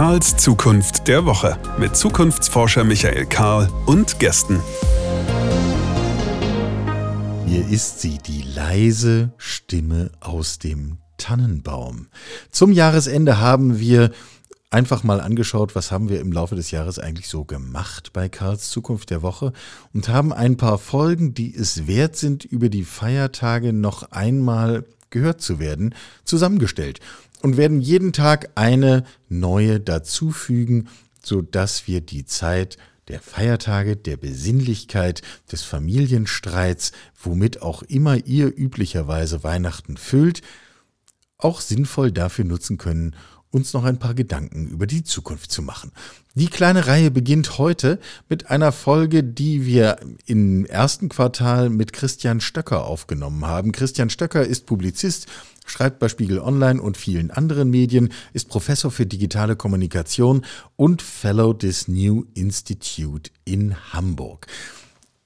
Karls Zukunft der Woche mit Zukunftsforscher Michael Karl und Gästen. Hier ist sie, die leise Stimme aus dem Tannenbaum. Zum Jahresende haben wir einfach mal angeschaut, was haben wir im Laufe des Jahres eigentlich so gemacht bei Karls Zukunft der Woche und haben ein paar Folgen, die es wert sind, über die Feiertage noch einmal gehört zu werden, zusammengestellt und werden jeden Tag eine neue dazufügen, sodass wir die Zeit der Feiertage, der Besinnlichkeit, des Familienstreits, womit auch immer ihr üblicherweise Weihnachten füllt, auch sinnvoll dafür nutzen können, uns noch ein paar Gedanken über die Zukunft zu machen. Die kleine Reihe beginnt heute mit einer Folge, die wir im ersten Quartal mit Christian Stöcker aufgenommen haben. Christian Stöcker ist Publizist, schreibt bei Spiegel Online und vielen anderen Medien, ist Professor für digitale Kommunikation und Fellow des New Institute in Hamburg.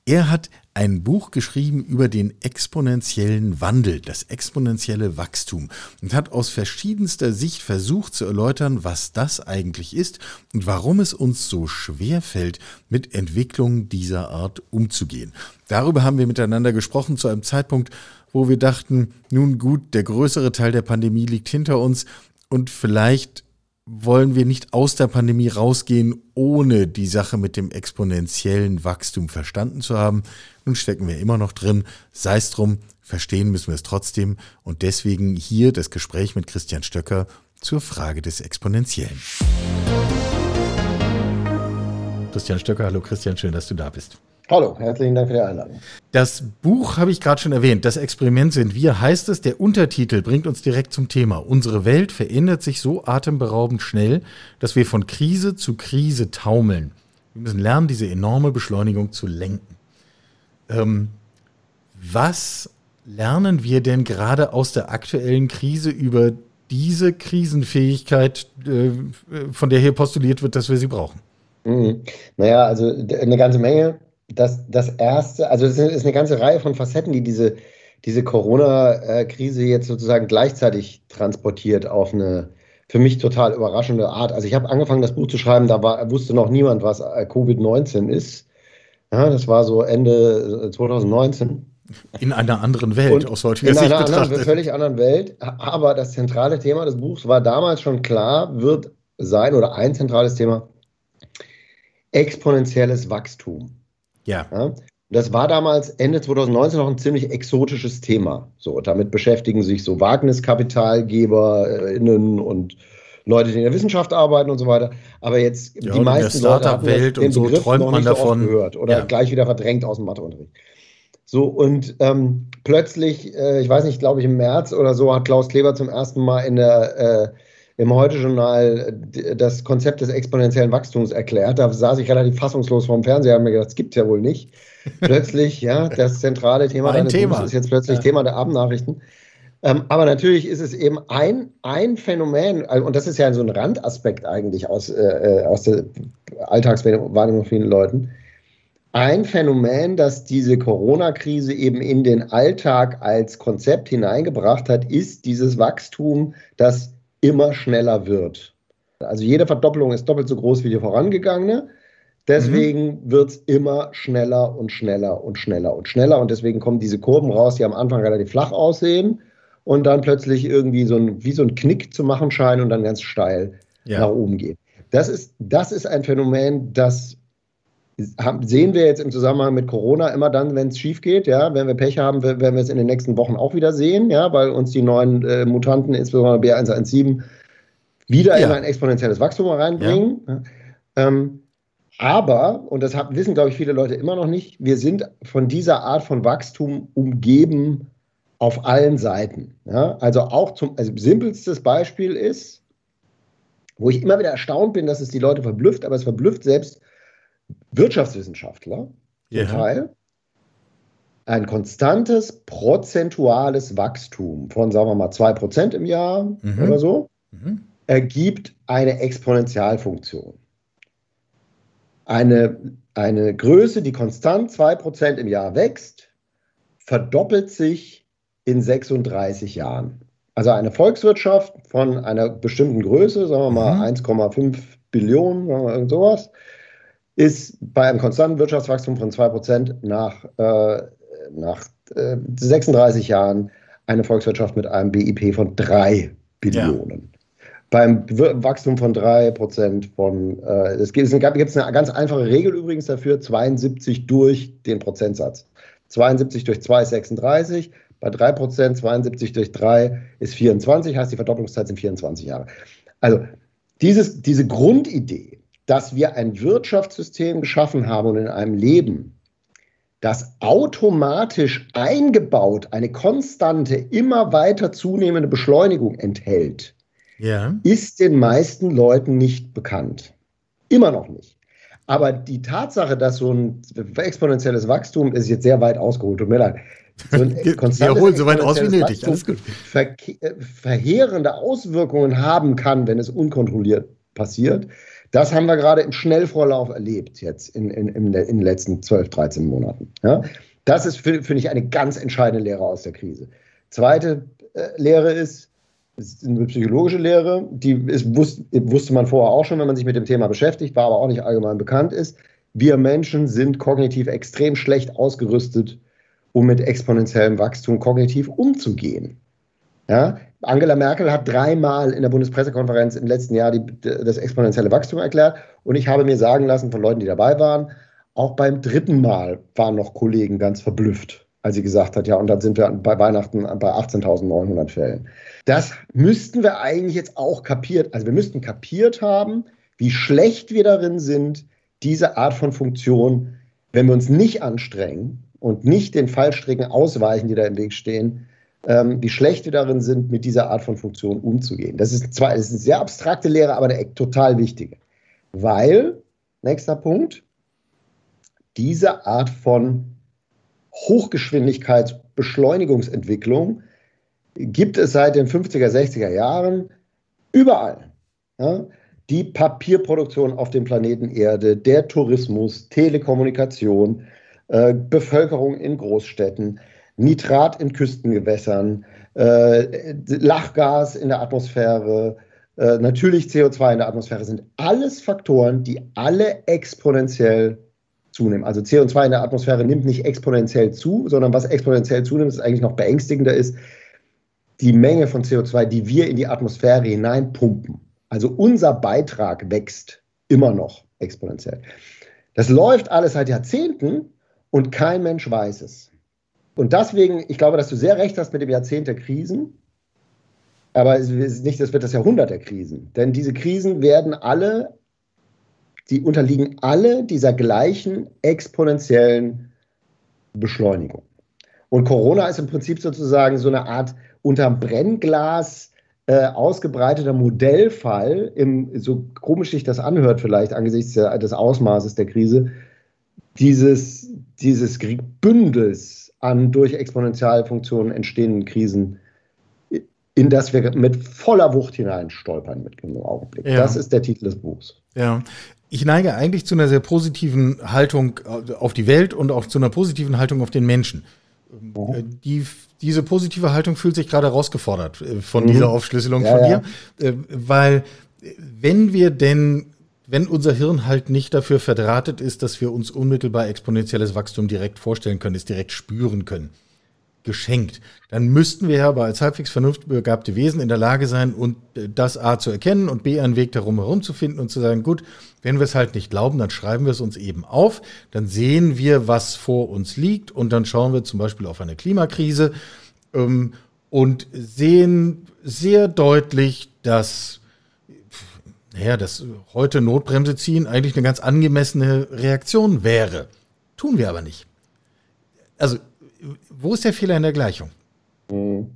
Er hat ein Buch geschrieben über den exponentiellen Wandel, das exponentielle Wachstum und hat aus verschiedenster Sicht versucht zu erläutern, was das eigentlich ist und warum es uns so schwer fällt, mit Entwicklungen dieser Art umzugehen. Darüber haben wir miteinander gesprochen zu einem Zeitpunkt, wo wir dachten, nun gut, der größere Teil der Pandemie liegt hinter uns und vielleicht wollen wir nicht aus der Pandemie rausgehen, ohne die Sache mit dem exponentiellen Wachstum verstanden zu haben. Nun stecken wir immer noch drin, sei es drum, verstehen müssen wir es trotzdem und deswegen hier das Gespräch mit Christian Stöcker zur Frage des Exponentiellen. Christian Stöcker, hallo Christian, schön, dass du da bist. Hallo, herzlichen Dank für die Einladung. Das Buch habe ich gerade schon erwähnt. Das Experiment sind wir, heißt es. Der Untertitel bringt uns direkt zum Thema. Unsere Welt verändert sich so atemberaubend schnell, dass wir von Krise zu Krise taumeln. Wir müssen lernen, diese enorme Beschleunigung zu lenken. Ähm, was lernen wir denn gerade aus der aktuellen Krise über diese Krisenfähigkeit, äh, von der hier postuliert wird, dass wir sie brauchen? Mhm. Naja, also eine ganze Menge das, das erste, also es ist eine ganze Reihe von Facetten, die diese, diese Corona-Krise jetzt sozusagen gleichzeitig transportiert auf eine für mich total überraschende Art. Also ich habe angefangen, das Buch zu schreiben, da war, wusste noch niemand, was äh, Covid-19 ist. Ja, das war so Ende 2019. In einer anderen Welt, Und aus heutiger Sicht betrachtet. In einer anderen, völlig anderen Welt. Aber das zentrale Thema des Buchs war damals schon klar, wird sein oder ein zentrales Thema exponentielles Wachstum. Ja. ja. Das war damals Ende 2019 noch ein ziemlich exotisches Thema. So, damit beschäftigen sich so WagniskapitalgeberInnen und Leute, die in der Wissenschaft arbeiten und so weiter. Aber jetzt ja, die meisten Leute haben Welt den so Begriff noch nicht davon. so gehört oder ja. gleich wieder verdrängt aus dem Matheunterricht. So, und ähm, plötzlich, äh, ich weiß nicht, glaube ich, im März oder so hat Klaus Kleber zum ersten Mal in der äh, im Heute-Journal das Konzept des exponentiellen Wachstums erklärt. Da saß ich relativ fassungslos vorm Fernseher und habe mir gedacht, das gibt es ja wohl nicht. Plötzlich, ja, das zentrale Thema deines Thema. Buches ist jetzt plötzlich ja. Thema der Abendnachrichten. Ähm, aber natürlich ist es eben ein, ein Phänomen, äh, und das ist ja so ein Randaspekt eigentlich aus, äh, äh aus der Alltagswahrnehmung von vielen Leuten, ein Phänomen, das diese Corona-Krise eben in den Alltag als Konzept hineingebracht hat, ist dieses Wachstum, das immer schneller wird. Also jede Verdoppelung ist doppelt so groß wie die vorangegangene. Deswegen mhm. wird es immer schneller und schneller und schneller und schneller. Und deswegen kommen diese Kurven raus, die am Anfang relativ flach aussehen und dann plötzlich irgendwie so ein, wie so ein Knick zu machen scheinen und dann ganz steil ja. nach oben gehen. Das ist, das ist ein Phänomen, das sehen wir jetzt im Zusammenhang mit Corona immer dann, wenn es schief geht. Ja, wenn wir Pech haben, werden wir es in den nächsten Wochen auch wieder sehen, ja, weil uns die neuen äh, Mutanten, insbesondere B117, wieder ja. in ein exponentielles Wachstum reinbringen. Ja. Ähm, aber, und das wissen, glaube ich, viele Leute immer noch nicht, wir sind von dieser Art von Wachstum umgeben auf allen Seiten. Ja? Also auch zum also simpelstes Beispiel ist, wo ich immer wieder erstaunt bin, dass es die Leute verblüfft, aber es verblüfft selbst Wirtschaftswissenschaftler ja. Teil ein konstantes prozentuales Wachstum von, sagen wir mal, 2% im Jahr mhm. oder so, mhm. ergibt eine Exponentialfunktion. Eine, eine Größe, die konstant 2% im Jahr wächst, verdoppelt sich in 36 Jahren. Also eine Volkswirtschaft von einer bestimmten Größe, sagen wir mal mhm. 1,5 Billionen, sagen wir irgend sowas, ist bei einem konstanten Wirtschaftswachstum von 2% nach, äh, nach äh, 36 Jahren eine Volkswirtschaft mit einem BIP von 3 Billionen. Ja. Beim Wachstum von 3% von, äh, es gibt, es eine ganz einfache Regel übrigens dafür, 72 durch den Prozentsatz. 72 durch 2 ist 36, bei 3%, 72 durch 3 ist 24, heißt die Verdopplungszeit sind 24 Jahre. Also dieses, diese Grundidee, dass wir ein Wirtschaftssystem geschaffen haben und in einem Leben, das automatisch eingebaut eine konstante, immer weiter zunehmende Beschleunigung enthält, ja. ist den meisten Leuten nicht bekannt. Immer noch nicht. Aber die Tatsache, dass so ein exponentielles Wachstum ist jetzt sehr weit ausgeholt, tut mir leid. So ein Wir holen so weit aus wie nötig. Alles gut. Ver verheerende Auswirkungen haben kann, wenn es unkontrolliert passiert. Das haben wir gerade im Schnellvorlauf erlebt jetzt in, in, in, den letzten 12, 13 Monaten. Ja? Das ist, finde ich, eine ganz entscheidende Lehre aus der Krise. Zweite äh, Lehre ist, ist eine psychologische Lehre, die ist, wusste, wusste man vorher auch schon, wenn man sich mit dem Thema beschäftigt, war aber auch nicht allgemein bekannt ist. Wir Menschen sind kognitiv extrem schlecht ausgerüstet, um mit exponentiellem Wachstum kognitiv umzugehen. Ja? Angela Merkel hat dreimal in der Bundespressekonferenz im letzten Jahr die, das exponentielle Wachstum erklärt und ich habe mir sagen lassen von Leuten, die dabei waren, auch beim dritten Mal waren noch Kollegen ganz verblüfft, als sie gesagt hat, ja, und dann sind wir bei Weihnachten bei 18.900 Fällen. Das müssten wir eigentlich jetzt auch kapiert, also wir müssten kapiert haben, wie schlecht wir darin sind, diese Art von Funktion, wenn wir uns nicht anstrengen und nicht den Fallstricken ausweichen, die da im Weg stehen, ähm, wie schlecht wir darin sind, mit dieser Art von Funktion umzugehen. Das ist zwar das ist eine sehr abstrakte Lehre, aber eine total wichtige. Weil, nächster Punkt, diese Art von Hochgeschwindigkeitsbeschleunigungsentwicklung gibt es seit den 50er, 60er Jahren überall. Ja? Die Papierproduktion auf dem Planeten Erde, der Tourismus, Telekommunikation, äh, Bevölkerung in Großstädten, Nitrat in Küstengewässern, äh, Lachgas in der Atmosphäre, äh, natürlich CO2 in der Atmosphäre sind alles Faktoren, die alle exponentiell zunehmen. Also CO2 in der Atmosphäre nimmt nicht exponentiell zu, sondern was exponentiell zunimmt, ist eigentlich noch beängstigender ist, die Menge von CO2, die wir in die Atmosphäre hineinpumpen. Also unser Beitrag wächst immer noch exponentiell. Das läuft alles seit Jahrzehnten und kein Mensch weiß es. Und deswegen, ich glaube, dass du sehr recht hast mit dem Jahrzehnt der Krisen. Aber es ist nicht, das wird das Jahrhundert der Krisen. Denn diese Krisen werden alle, die unterliegen alle dieser gleichen exponentiellen Beschleunigung. Und Corona ist im Prinzip sozusagen so eine Art unterm Brennglas äh, ausgebreiteter Modellfall, im, so komisch sich das anhört vielleicht angesichts des Ausmaßes der Krise, dieses, dieses Bündels an durch Exponentialfunktionen entstehenden Krisen, in das wir mit voller Wucht hineinstolpern mit dem Augenblick. Ja. Das ist der Titel des Buchs. Ja. Ich neige eigentlich zu einer sehr positiven Haltung auf die Welt und auch zu einer positiven Haltung auf den Menschen. Mhm. Die, diese positive Haltung fühlt sich gerade herausgefordert äh, von mhm. dieser Aufschlüsselung ja, von dir, ja. Äh, weil wenn wir denn wenn unser Hirn halt nicht dafür verdrahtet ist, dass wir uns unmittelbar exponentielles Wachstum direkt vorstellen können, es direkt spüren können, geschenkt, dann müssten wir aber als halbwegs vernunftbegabte Wesen in der Lage sein, und äh, das A zu erkennen und B einen Weg darum herum zu finden und zu sagen, gut, wenn wir es halt nicht glauben, dann schreiben wir es uns eben auf, dann sehen wir, was vor uns liegt und dann schauen wir zum Beispiel auf eine Klimakrise ähm, und sehen sehr deutlich, dass naja, dass heute Notbremse ziehen eigentlich eine ganz angemessene Reaktion wäre. Tun wir aber nicht. Also, wo ist der Fehler in der Gleichung? Hm.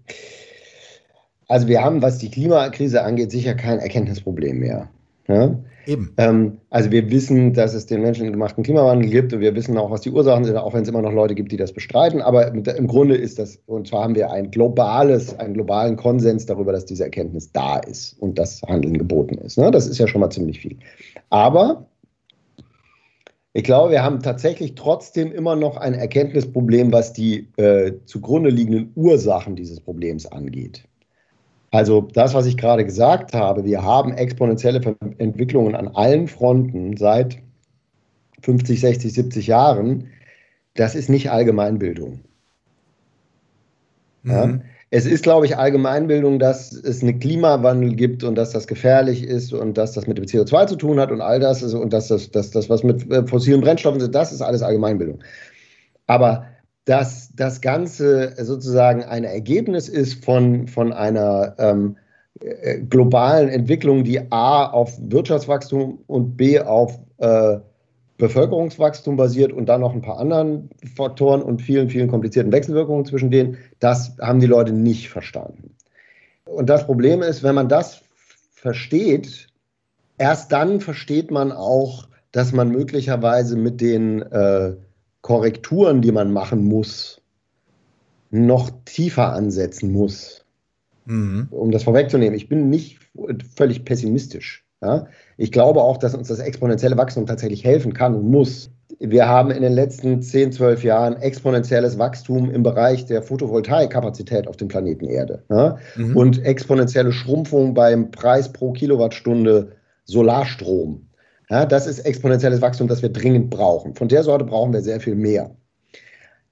Also wir haben, was die Klimakrise angeht, sicher kein Erkenntnisproblem mehr. Ja? Eben. Ähm, also wir wissen, dass es den menschengemachten Klimawandel gibt und wir wissen auch, was die Ursachen sind, auch wenn es immer noch Leute gibt, die das bestreiten. Aber im Grunde ist das, und zwar haben wir ein globales, einen globalen Konsens darüber, dass diese Erkenntnis da ist und das Handeln geboten ist. Ne? Das ist ja schon mal ziemlich viel. Aber ich glaube, wir haben tatsächlich trotzdem immer noch ein Erkenntnisproblem, was die äh, zugrunde liegenden Ursachen dieses Problems angeht. Also das, was ich gerade gesagt habe, wir haben exponentielle Entwicklungen an allen Fronten seit 50, 60, 70 Jahren. Das ist nicht Allgemeinbildung. Mhm. Ja? Es ist, glaube ich, Allgemeinbildung, dass es einen Klimawandel gibt und dass das gefährlich ist und dass das mit dem CO2 zu tun hat und all das ist, und dass das, dass das was mit äh, fossilen Brennstoffen ist, das ist alles Allgemeinbildung. Aber dass das Ganze sozusagen ein Ergebnis ist von, von einer ähm, äh, globalen Entwicklung, die A auf Wirtschaftswachstum und B auf äh, Bevölkerungswachstum basiert und dann noch ein paar anderen Faktoren und vielen, vielen komplizierten Wechselwirkungen zwischen denen, das haben die Leute nicht verstanden. Und das Problem ist, wenn man das versteht, erst dann versteht man auch, dass man möglicherweise mit den äh, Korrekturen, die man machen muss, noch tiefer ansetzen muss. Mhm. Um das vorwegzunehmen, ich bin nicht völlig pessimistisch. Ja? Ich glaube auch, dass uns das exponentielle Wachstum tatsächlich helfen kann und muss. Wir haben in den letzten 10, 12 Jahren exponentielles Wachstum im Bereich der Photovoltaikkapazität auf dem Planeten Erde ja? mhm. und exponentielle Schrumpfung beim Preis pro Kilowattstunde Solarstrom. Ja, das ist exponentielles Wachstum, das wir dringend brauchen. Von der Sorte brauchen wir sehr viel mehr.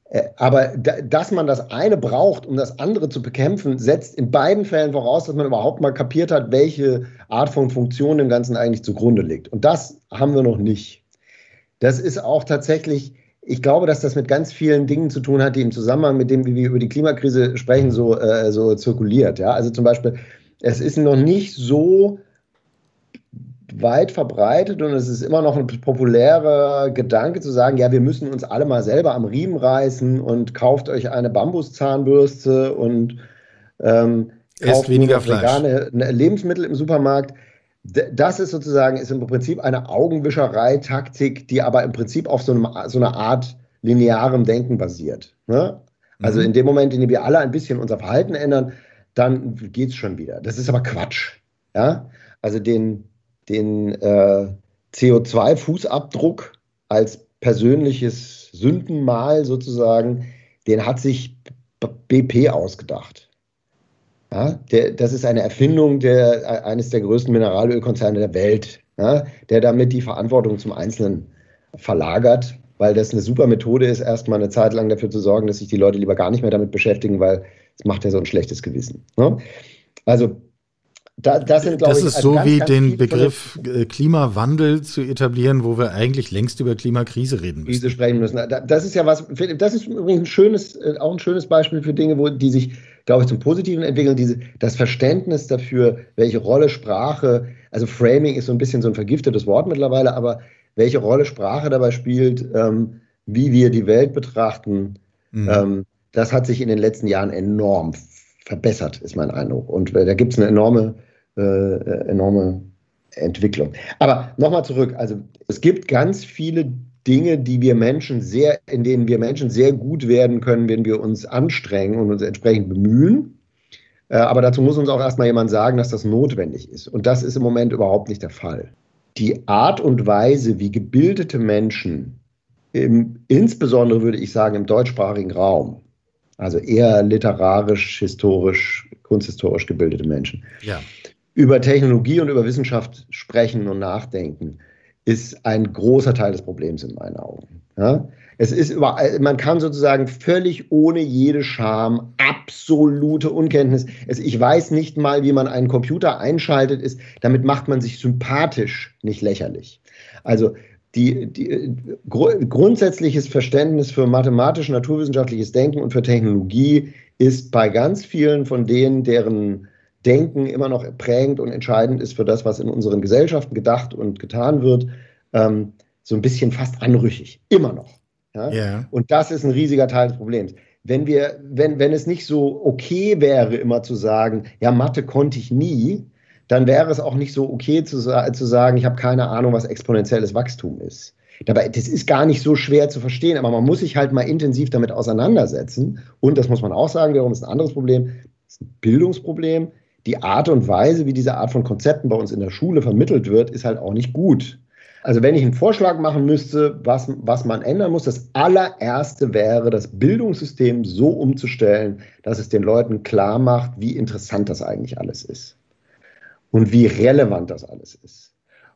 Äh, aber dass man das eine braucht, um das andere zu bekämpfen, setzt in beiden Fällen voraus, dass man überhaupt mal kapiert hat, welche Art von Funktion dem Ganzen eigentlich zugrunde liegt. Und das haben wir noch nicht. Das ist auch tatsächlich, ich glaube, dass das mit ganz vielen Dingen zu tun hat, die im Zusammenhang mit dem, wie wir über die Klimakrise sprechen, so, äh, so zirkuliert. Ja? Also zum Beispiel, es ist noch nicht so weit verbreitet und es ist immer noch ein populärer Gedanke zu sagen, ja, wir müssen uns alle mal selber am Riemen reißen und kauft euch eine Bambuszahnbürste und ähm, kauft weniger vegane Lebensmittel im Supermarkt. Das ist sozusagen ist im Prinzip eine Augenwischerei-Taktik, die aber im Prinzip auf so, einem, so einer Art linearem Denken basiert. Ne? Also mhm. in dem Moment, in dem wir alle ein bisschen unser Verhalten ändern, dann geht es schon wieder. Das ist aber Quatsch. Ja? Also den, den äh, CO2-Fußabdruck als persönliches Sündenmal sozusagen, den hat sich BP ausgedacht. Ja, der, das ist eine Erfindung der, eines der größten Mineralölkonzerne der Welt, ja, der damit die Verantwortung zum Einzelnen verlagert, weil das eine super Methode ist, erstmal eine Zeit lang dafür zu sorgen, dass sich die Leute lieber gar nicht mehr damit beschäftigen, weil es macht ja so ein schlechtes Gewissen. Ne? Also da, das, sind, das ich, ist also so ganz, wie ganz den Begriff äh, Klimawandel zu etablieren, wo wir eigentlich längst über Klimakrise reden müssen. Krise sprechen müssen. Das ist ja was, das ist übrigens ein schönes, äh, auch ein schönes Beispiel für Dinge, wo, die sich, glaube ich, zum Positiven entwickeln. Diese, das Verständnis dafür, welche Rolle Sprache, also Framing ist so ein bisschen so ein vergiftetes Wort mittlerweile, aber welche Rolle Sprache dabei spielt, ähm, wie wir die Welt betrachten, mhm. ähm, das hat sich in den letzten Jahren enorm verbessert, ist mein Eindruck. Und äh, da gibt es eine enorme äh, enorme Entwicklung. Aber nochmal zurück, also es gibt ganz viele Dinge, die wir Menschen sehr, in denen wir Menschen sehr gut werden können, wenn wir uns anstrengen und uns entsprechend bemühen. Äh, aber dazu muss uns auch erstmal jemand sagen, dass das notwendig ist. Und das ist im Moment überhaupt nicht der Fall. Die Art und Weise, wie gebildete Menschen, im, insbesondere würde ich sagen im deutschsprachigen Raum, also eher literarisch, historisch, kunsthistorisch gebildete Menschen, ja über Technologie und über Wissenschaft sprechen und nachdenken, ist ein großer Teil des Problems in meinen Augen. Ja? Es ist überall, man kann sozusagen völlig ohne jede Scham, absolute Unkenntnis. Es, ich weiß nicht mal, wie man einen Computer einschaltet, ist, damit macht man sich sympathisch, nicht lächerlich. Also die, die gr grundsätzliches Verständnis für mathematisch-naturwissenschaftliches Denken und für Technologie ist bei ganz vielen von denen, deren Denken immer noch prägend und entscheidend ist für das, was in unseren Gesellschaften gedacht und getan wird, ähm, so ein bisschen fast anrüchig. Immer noch. Ja? Yeah. Und das ist ein riesiger Teil des Problems. Wenn, wir, wenn, wenn es nicht so okay wäre, immer zu sagen, ja, Mathe konnte ich nie, dann wäre es auch nicht so okay zu, zu sagen, ich habe keine Ahnung, was exponentielles Wachstum ist. Dabei, das ist gar nicht so schwer zu verstehen, aber man muss sich halt mal intensiv damit auseinandersetzen. Und das muss man auch sagen, wiederum ist ein anderes Problem, das ist ein Bildungsproblem die Art und Weise, wie diese Art von Konzepten bei uns in der Schule vermittelt wird, ist halt auch nicht gut. Also wenn ich einen Vorschlag machen müsste, was, was man ändern muss, das allererste wäre, das Bildungssystem so umzustellen, dass es den Leuten klar macht, wie interessant das eigentlich alles ist und wie relevant das alles ist.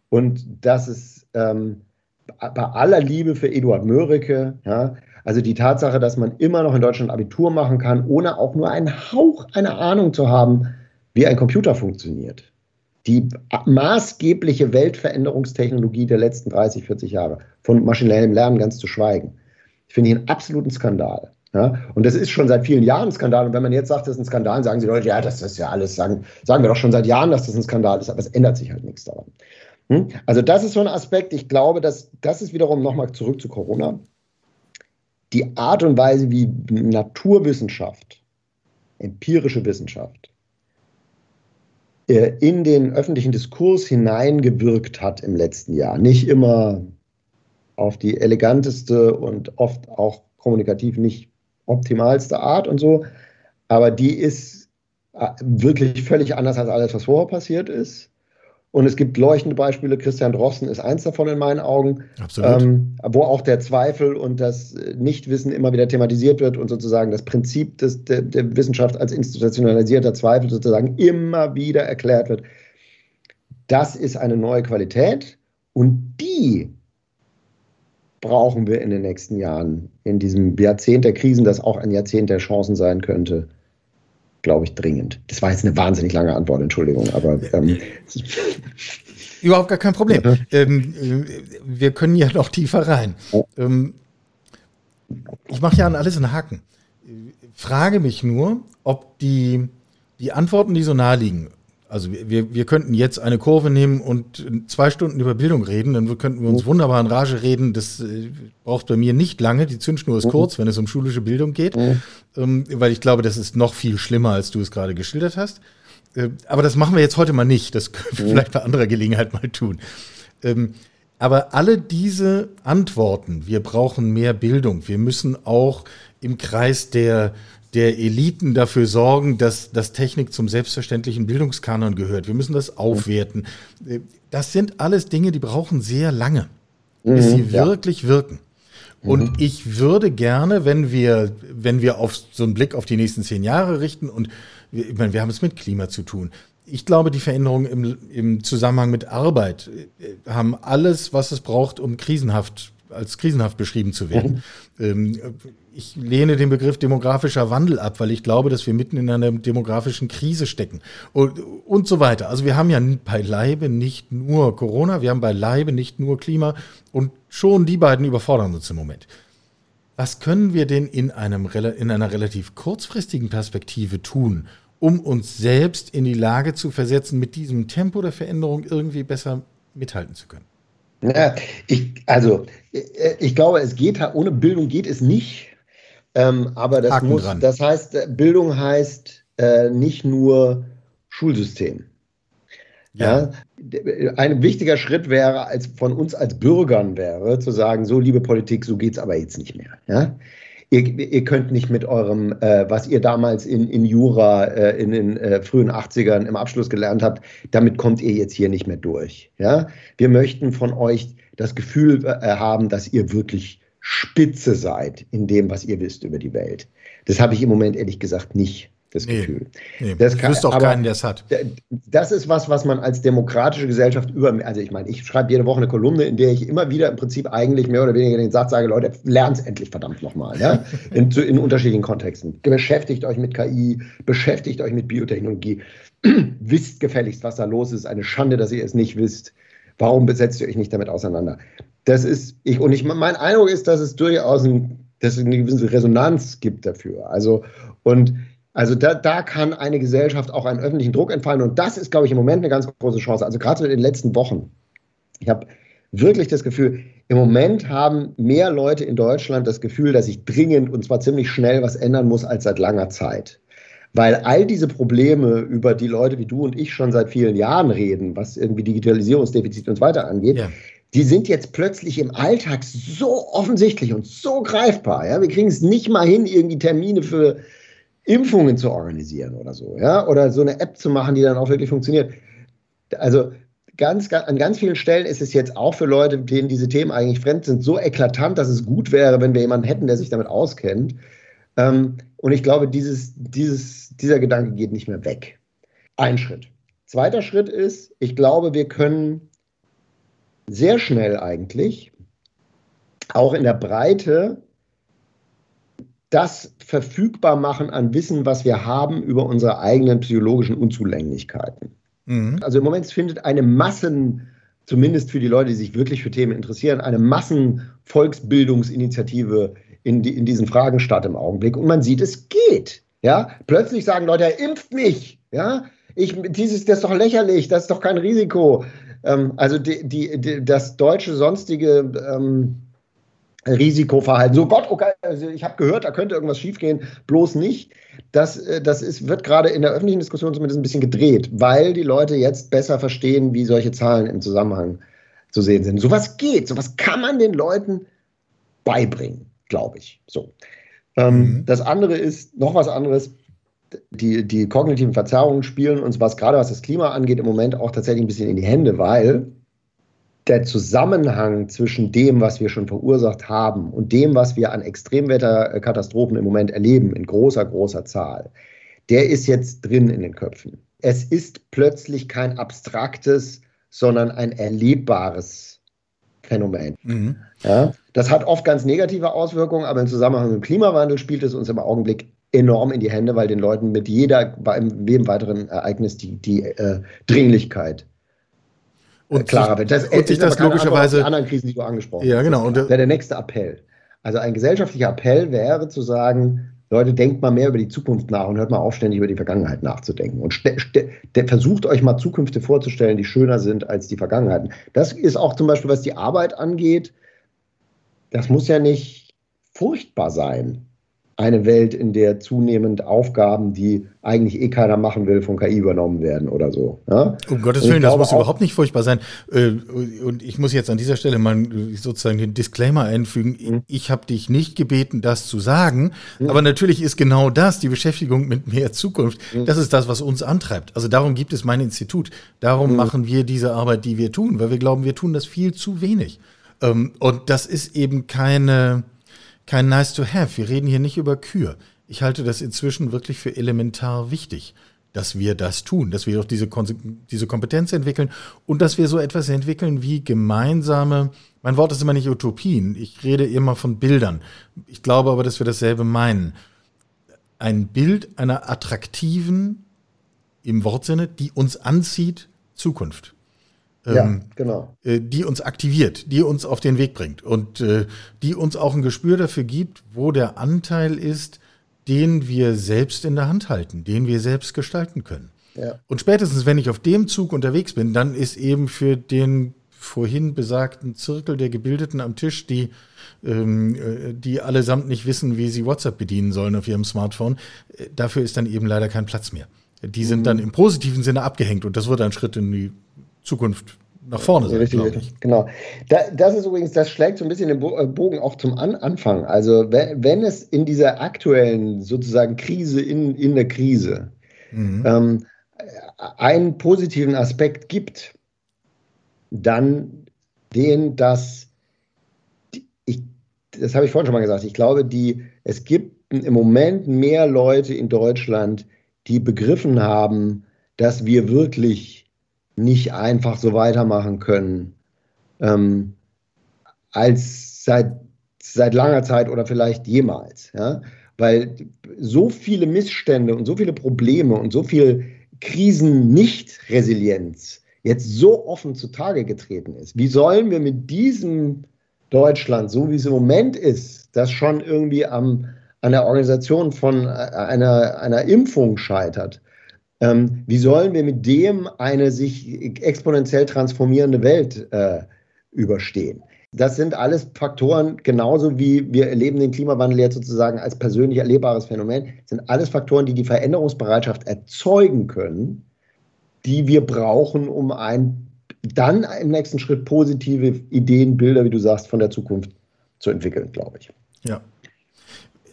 Und dass es ähm, bei aller Liebe für Eduard Mörike, ja, also die Tatsache, dass man immer noch in Deutschland Abitur machen kann, ohne auch nur einen Hauch einer Ahnung zu haben, wie ein Computer funktioniert die maßgebliche Weltveränderungstechnologie der letzten 30, 40 Jahre, von maschinellem Lernen ganz zu schweigen. Ich finde ihn einen absoluten Skandal. Ja? Und das ist schon seit vielen Jahren ein Skandal. Und wenn man jetzt sagt, das ist ein Skandal, sagen sie Leute, ja, das ist ja alles, sagen, sagen wir doch schon seit Jahren, dass das ein Skandal ist, aber es ändert sich halt nichts daran. Hm? Also das ist so ein Aspekt. Ich glaube, dass das ist wiederum nochmal zurück zu Corona. Die Art und Weise, wie Naturwissenschaft, empirische Wissenschaft, in den öffentlichen Diskurs hineingewirkt hat im letzten Jahr. Nicht immer auf die eleganteste und oft auch kommunikativ nicht optimalste Art und so, aber die ist äh, wirklich völlig anders als alles, was vorher passiert ist. Und es gibt leuchtende Beispiele. Christian Drossen ist eins davon in meinen Augen, ähm, wo auch der Zweifel und das Nichtwissen immer wieder thematisiert wird und sozusagen das Prinzip des, der, der Wissenschaft als institutionalisierter Zweifel sozusagen immer wieder erklärt wird. Das ist eine neue Qualität und die brauchen wir in den nächsten Jahren, in diesem Jahrzehnt der Krisen, das auch ein Jahrzehnt der Chancen sein könnte glaube ich, dringend. Das war jetzt eine wahnsinnig lange Antwort, Entschuldigung, aber. Ähm, Überhaupt gar kein Problem. Ähm, äh, wir können ja noch tiefer rein. Ähm, ich mache ja an alles einen Haken. Frage mich nur, ob die, die Antworten, die so naheliegen, also wir, wir könnten jetzt eine Kurve nehmen und zwei Stunden über Bildung reden, dann könnten wir uns wunderbar in Rage reden. Das äh, braucht bei mir nicht lange. Die Zündschnur ist mhm. kurz, wenn es um schulische Bildung geht, mhm. ähm, weil ich glaube, das ist noch viel schlimmer, als du es gerade geschildert hast. Äh, aber das machen wir jetzt heute mal nicht. Das können wir mhm. vielleicht bei anderer Gelegenheit mal tun. Ähm, aber alle diese Antworten, wir brauchen mehr Bildung, wir müssen auch im Kreis der der Eliten dafür sorgen, dass, dass Technik zum selbstverständlichen Bildungskanon gehört. Wir müssen das aufwerten. Das sind alles Dinge, die brauchen sehr lange, bis mhm, sie wirklich wirken. Und mhm. ich würde gerne, wenn wir, wenn wir auf so einen Blick auf die nächsten zehn Jahre richten, und ich meine, wir haben es mit Klima zu tun. Ich glaube, die Veränderungen im, im Zusammenhang mit Arbeit äh, haben alles, was es braucht, um krisenhaft als krisenhaft beschrieben zu werden. Mhm. Ähm, ich lehne den Begriff demografischer Wandel ab, weil ich glaube, dass wir mitten in einer demografischen Krise stecken und, und so weiter. Also wir haben ja beileibe nicht nur Corona, wir haben beileibe nicht nur Klima und schon die beiden überfordern uns im Moment. Was können wir denn in, einem, in einer relativ kurzfristigen Perspektive tun, um uns selbst in die Lage zu versetzen, mit diesem Tempo der Veränderung irgendwie besser mithalten zu können? Ja, ich, also äh, ich glaube, es geht ohne Bildung geht es nicht. Ähm, aber das Haken muss, dran. das heißt, äh, Bildung heißt äh, nicht nur Schulsystem. Ja. ja. Ein wichtiger Schritt wäre, als von uns als Bürgern wäre, zu sagen, so liebe Politik, so geht es aber jetzt nicht mehr. Ja? Ihr, ihr könnt nicht mit eurem, äh, was ihr damals in, in Jura äh, in den äh, frühen 80ern im Abschluss gelernt habt, damit kommt ihr jetzt hier nicht mehr durch. Ja? Wir möchten von euch das Gefühl äh, haben, dass ihr wirklich Spitze seid in dem, was ihr wisst über die Welt. Das habe ich im Moment ehrlich gesagt nicht das nee, Gefühl. Nee, das kann, auch keinen, der es hat. Das ist was, was man als demokratische Gesellschaft über, also ich meine, ich schreibe jede Woche eine Kolumne, in der ich immer wieder im Prinzip eigentlich mehr oder weniger den Satz sage, Leute, lernt es endlich verdammt nochmal, ja? in, in unterschiedlichen Kontexten. Beschäftigt euch mit KI, beschäftigt euch mit Biotechnologie, wisst gefälligst, was da los ist. Eine Schande, dass ihr es nicht wisst. Warum besetzt ihr euch nicht damit auseinander? Das ist, ich, und ich, mein Eindruck ist, dass es durchaus ein, dass es eine gewisse Resonanz gibt dafür. Also, und also da, da kann eine Gesellschaft auch einen öffentlichen Druck entfallen. Und das ist, glaube ich, im Moment eine ganz große Chance. Also gerade in den letzten Wochen. Ich habe wirklich das Gefühl, im Moment haben mehr Leute in Deutschland das Gefühl, dass sich dringend und zwar ziemlich schnell was ändern muss als seit langer Zeit. Weil all diese Probleme, über die Leute wie du und ich schon seit vielen Jahren reden, was irgendwie Digitalisierungsdefizit und so weiter angeht, ja. die sind jetzt plötzlich im Alltag so offensichtlich und so greifbar. Ja? Wir kriegen es nicht mal hin, irgendwie Termine für Impfungen zu organisieren oder so, ja, oder so eine App zu machen, die dann auch wirklich funktioniert. Also ganz, ganz, an ganz vielen Stellen ist es jetzt auch für Leute, denen diese Themen eigentlich fremd sind, so eklatant, dass es gut wäre, wenn wir jemanden hätten, der sich damit auskennt. Ähm, und ich glaube, dieses, dieses, dieser Gedanke geht nicht mehr weg. Ein Schritt. Zweiter Schritt ist, ich glaube, wir können sehr schnell eigentlich auch in der Breite das verfügbar machen an Wissen, was wir haben über unsere eigenen psychologischen Unzulänglichkeiten. Mhm. Also im Moment findet eine Massen, zumindest für die Leute, die sich wirklich für Themen interessieren, eine Massenvolksbildungsinitiative in, die, in diesen Fragen statt im Augenblick. Und man sieht, es geht. Ja, plötzlich sagen Leute, er impft mich. Ja, ich, dieses, das ist doch lächerlich, das ist doch kein Risiko. Ähm, also die, die, die, das deutsche sonstige ähm, Risikoverhalten. So Gott, okay, also ich habe gehört, da könnte irgendwas schiefgehen, bloß nicht. Das, äh, das ist, wird gerade in der öffentlichen Diskussion zumindest ein bisschen gedreht, weil die Leute jetzt besser verstehen, wie solche Zahlen im Zusammenhang zu sehen sind. Sowas geht, sowas kann man den Leuten beibringen, glaube ich. So. Ähm, mhm. Das andere ist noch was anderes. Die, die kognitiven Verzerrungen spielen uns, was gerade was das Klima angeht, im Moment auch tatsächlich ein bisschen in die Hände, weil der Zusammenhang zwischen dem, was wir schon verursacht haben und dem, was wir an Extremwetterkatastrophen im Moment erleben, in großer, großer Zahl, der ist jetzt drin in den Köpfen. Es ist plötzlich kein abstraktes, sondern ein erlebbares Phänomen. Mhm. Ja, das hat oft ganz negative Auswirkungen, aber im Zusammenhang mit dem Klimawandel spielt es uns im Augenblick enorm in die Hände, weil den Leuten mit jeder, bei jedem weiteren Ereignis die, die äh, Dringlichkeit und klarer wird. Das, und sich das logischerweise. Die anderen Krisen, die du angesprochen hast. Ja, genau. Und wäre der nächste Appell. Also ein gesellschaftlicher Appell wäre zu sagen, Leute, denkt mal mehr über die Zukunft nach und hört mal auf, ständig über die Vergangenheit nachzudenken. Und versucht euch mal Zukünfte vorzustellen, die schöner sind als die Vergangenheiten. Das ist auch zum Beispiel, was die Arbeit angeht, das muss ja nicht furchtbar sein eine Welt, in der zunehmend Aufgaben, die eigentlich eh keiner machen will, von KI übernommen werden oder so. Ja? Um Gottes Willen, das muss überhaupt nicht furchtbar sein. Äh, und ich muss jetzt an dieser Stelle mal sozusagen den Disclaimer einfügen. Mhm. Ich habe dich nicht gebeten, das zu sagen, mhm. aber natürlich ist genau das, die Beschäftigung mit mehr Zukunft, mhm. das ist das, was uns antreibt. Also darum gibt es mein Institut. Darum mhm. machen wir diese Arbeit, die wir tun, weil wir glauben, wir tun das viel zu wenig. Ähm, und das ist eben keine kein Nice to Have. Wir reden hier nicht über Kür. Ich halte das inzwischen wirklich für elementar wichtig, dass wir das tun, dass wir auch diese, diese Kompetenz entwickeln und dass wir so etwas entwickeln wie gemeinsame, mein Wort ist immer nicht Utopien, ich rede immer von Bildern. Ich glaube aber, dass wir dasselbe meinen. Ein Bild einer attraktiven, im Wortsinne, die uns anzieht, Zukunft ja, ähm, genau. Äh, die uns aktiviert, die uns auf den Weg bringt und äh, die uns auch ein Gespür dafür gibt, wo der Anteil ist, den wir selbst in der Hand halten, den wir selbst gestalten können. Ja. Und spätestens, wenn ich auf dem Zug unterwegs bin, dann ist eben für den vorhin besagten Zirkel der Gebildeten am Tisch, die, ähm, äh, die allesamt nicht wissen, wie sie WhatsApp bedienen sollen auf ihrem Smartphone, äh, dafür ist dann eben leider kein Platz mehr. Die sind mhm. dann im positiven Sinne abgehängt und das wird ein Schritt in die Zukunft nach vorne sein. Richtig, richtig. Genau. Da, das ist übrigens, das schlägt so ein bisschen den äh, Bogen auch zum An Anfang. Also wenn, wenn, es in dieser aktuellen sozusagen Krise in, in der Krise mhm. ähm, einen positiven Aspekt gibt, dann den, dass ich, das habe ich vorhin schon mal gesagt, ich glaube, die, es gibt im Moment mehr Leute in Deutschland, die begriffen haben, dass wir wirklich nicht einfach so weitermachen können, ähm, als seit, seit langer Zeit oder vielleicht jemals. Ja? Weil so viele Missstände und so viele Probleme und so viel Krisen-Nicht-Resilienz jetzt so offen zutage getreten ist. Wie sollen wir mit diesem Deutschland, so wie es im Moment ist, das schon irgendwie am, an der Organisation von einer, einer Impfung scheitert, ähm, wie sollen wir mit dem eine sich exponentiell transformierende Welt äh, überstehen? Das sind alles Faktoren, genauso wie wir erleben den Klimawandel jetzt sozusagen als persönlich erlebbares Phänomen, sind alles Faktoren, die die Veränderungsbereitschaft erzeugen können, die wir brauchen, um ein, dann im nächsten Schritt positive Ideen, Bilder, wie du sagst, von der Zukunft zu entwickeln, glaube ich. Ja.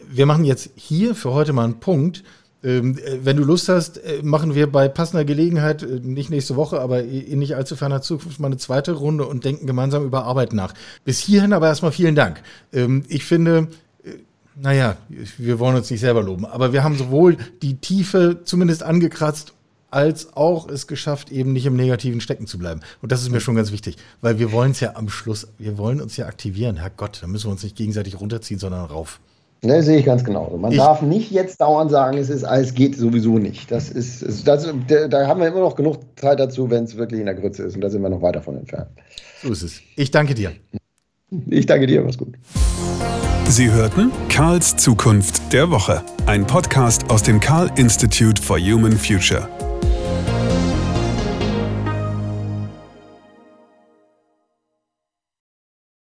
Wir machen jetzt hier für heute mal einen Punkt. Ähm, äh, wenn du Lust hast, äh, machen wir bei passender Gelegenheit, äh, nicht nächste Woche, aber in nicht allzu ferner Zukunft mal eine zweite Runde und denken gemeinsam über Arbeit nach. Bis hierhin aber erstmal vielen Dank. Ähm, ich finde, naja, wir wollen uns nicht selber loben, aber wir haben sowohl die Tiefe zumindest angekratzt als auch es geschafft, eben nicht im Negativen stecken zu bleiben. Und das ist mir schon ganz wichtig, weil wir wollen es ja am Schluss, wir wollen uns ja aktivieren. Herrgott, da müssen wir uns nicht gegenseitig runterziehen, sondern rauf. Ne, sehe ich ganz genau. Man ich, darf nicht jetzt dauernd sagen, es ist alles geht sowieso nicht. Das ist, das, da haben wir immer noch genug Zeit dazu, wenn es wirklich in der Grütze ist. Und da sind wir noch weit davon entfernt. So ist es. Ich danke dir. Ich danke dir, mach's gut. Sie hörten Karls Zukunft der Woche, ein Podcast aus dem Karl Institute for Human Future.